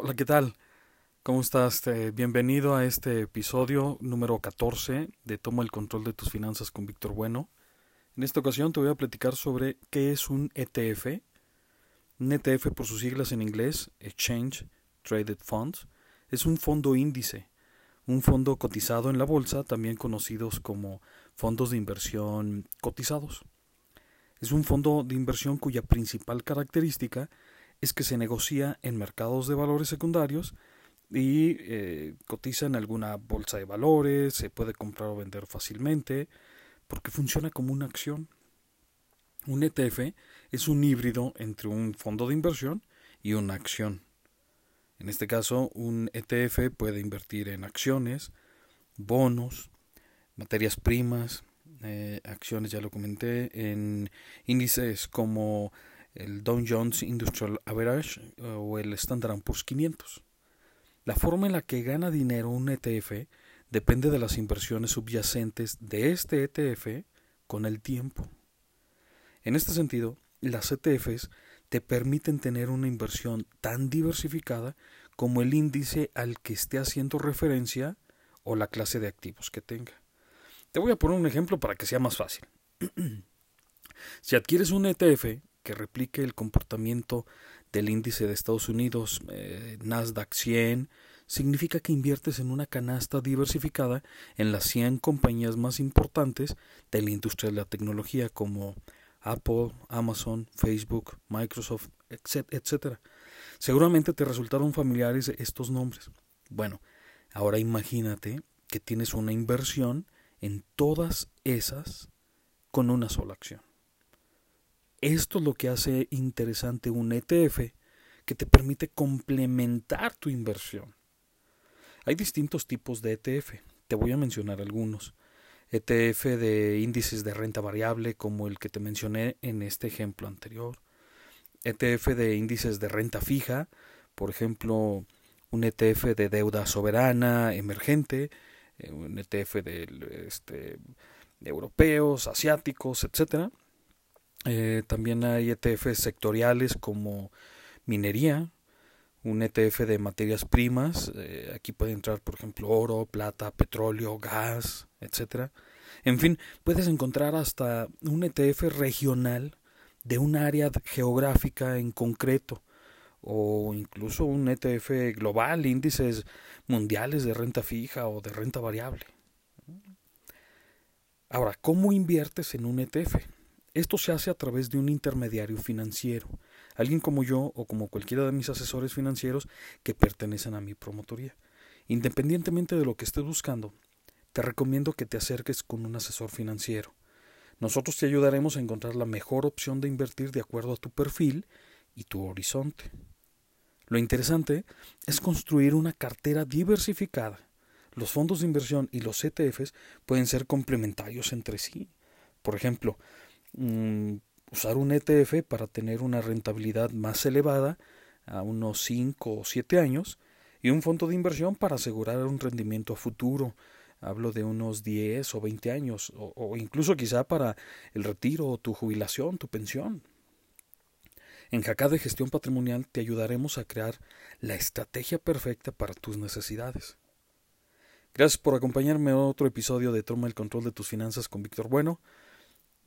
Hola, ¿qué tal? ¿Cómo estás? Bienvenido a este episodio número 14 de Toma el control de tus finanzas con Víctor Bueno. En esta ocasión te voy a platicar sobre qué es un ETF. Un ETF por sus siglas en inglés, Exchange Traded Funds, es un fondo índice, un fondo cotizado en la bolsa, también conocidos como fondos de inversión cotizados. Es un fondo de inversión cuya principal característica es que se negocia en mercados de valores secundarios y eh, cotiza en alguna bolsa de valores, se puede comprar o vender fácilmente, porque funciona como una acción. Un ETF es un híbrido entre un fondo de inversión y una acción. En este caso, un ETF puede invertir en acciones, bonos, materias primas, eh, acciones, ya lo comenté, en índices como el Dow Jones Industrial Average eh, o el Standard Poor's 500. La forma en la que gana dinero un ETF depende de las inversiones subyacentes de este ETF con el tiempo. En este sentido, las ETFs te permiten tener una inversión tan diversificada como el índice al que esté haciendo referencia o la clase de activos que tenga. Te voy a poner un ejemplo para que sea más fácil. si adquieres un ETF que replique el comportamiento del índice de Estados Unidos eh, Nasdaq 100, significa que inviertes en una canasta diversificada en las 100 compañías más importantes de la industria de la tecnología como Apple, Amazon, Facebook, Microsoft, etc. Seguramente te resultaron familiares estos nombres. Bueno, ahora imagínate que tienes una inversión en todas esas con una sola acción. Esto es lo que hace interesante un ETF que te permite complementar tu inversión. Hay distintos tipos de ETF, te voy a mencionar algunos. ETF de índices de renta variable como el que te mencioné en este ejemplo anterior. ETF de índices de renta fija, por ejemplo, un ETF de deuda soberana emergente, eh, un ETF de este, europeos, asiáticos, etcétera eh, también hay ETFs sectoriales como minería, un ETF de materias primas. Eh, aquí puede entrar, por ejemplo, oro, plata, petróleo, gas, etcétera. En fin, puedes encontrar hasta un ETF regional de un área geográfica en concreto o incluso un ETF global, índices mundiales de renta fija o de renta variable. Ahora, ¿cómo inviertes en un ETF? Esto se hace a través de un intermediario financiero, alguien como yo o como cualquiera de mis asesores financieros que pertenecen a mi promotoría. Independientemente de lo que estés buscando, te recomiendo que te acerques con un asesor financiero. Nosotros te ayudaremos a encontrar la mejor opción de invertir de acuerdo a tu perfil y tu horizonte. Lo interesante es construir una cartera diversificada. Los fondos de inversión y los ETFs pueden ser complementarios entre sí. Por ejemplo, Usar un ETF para tener una rentabilidad más elevada a unos 5 o 7 años y un fondo de inversión para asegurar un rendimiento futuro. Hablo de unos 10 o 20 años o, o incluso quizá para el retiro o tu jubilación, tu pensión. En Jacá de Gestión Patrimonial te ayudaremos a crear la estrategia perfecta para tus necesidades. Gracias por acompañarme en otro episodio de Toma el Control de tus Finanzas con Víctor Bueno.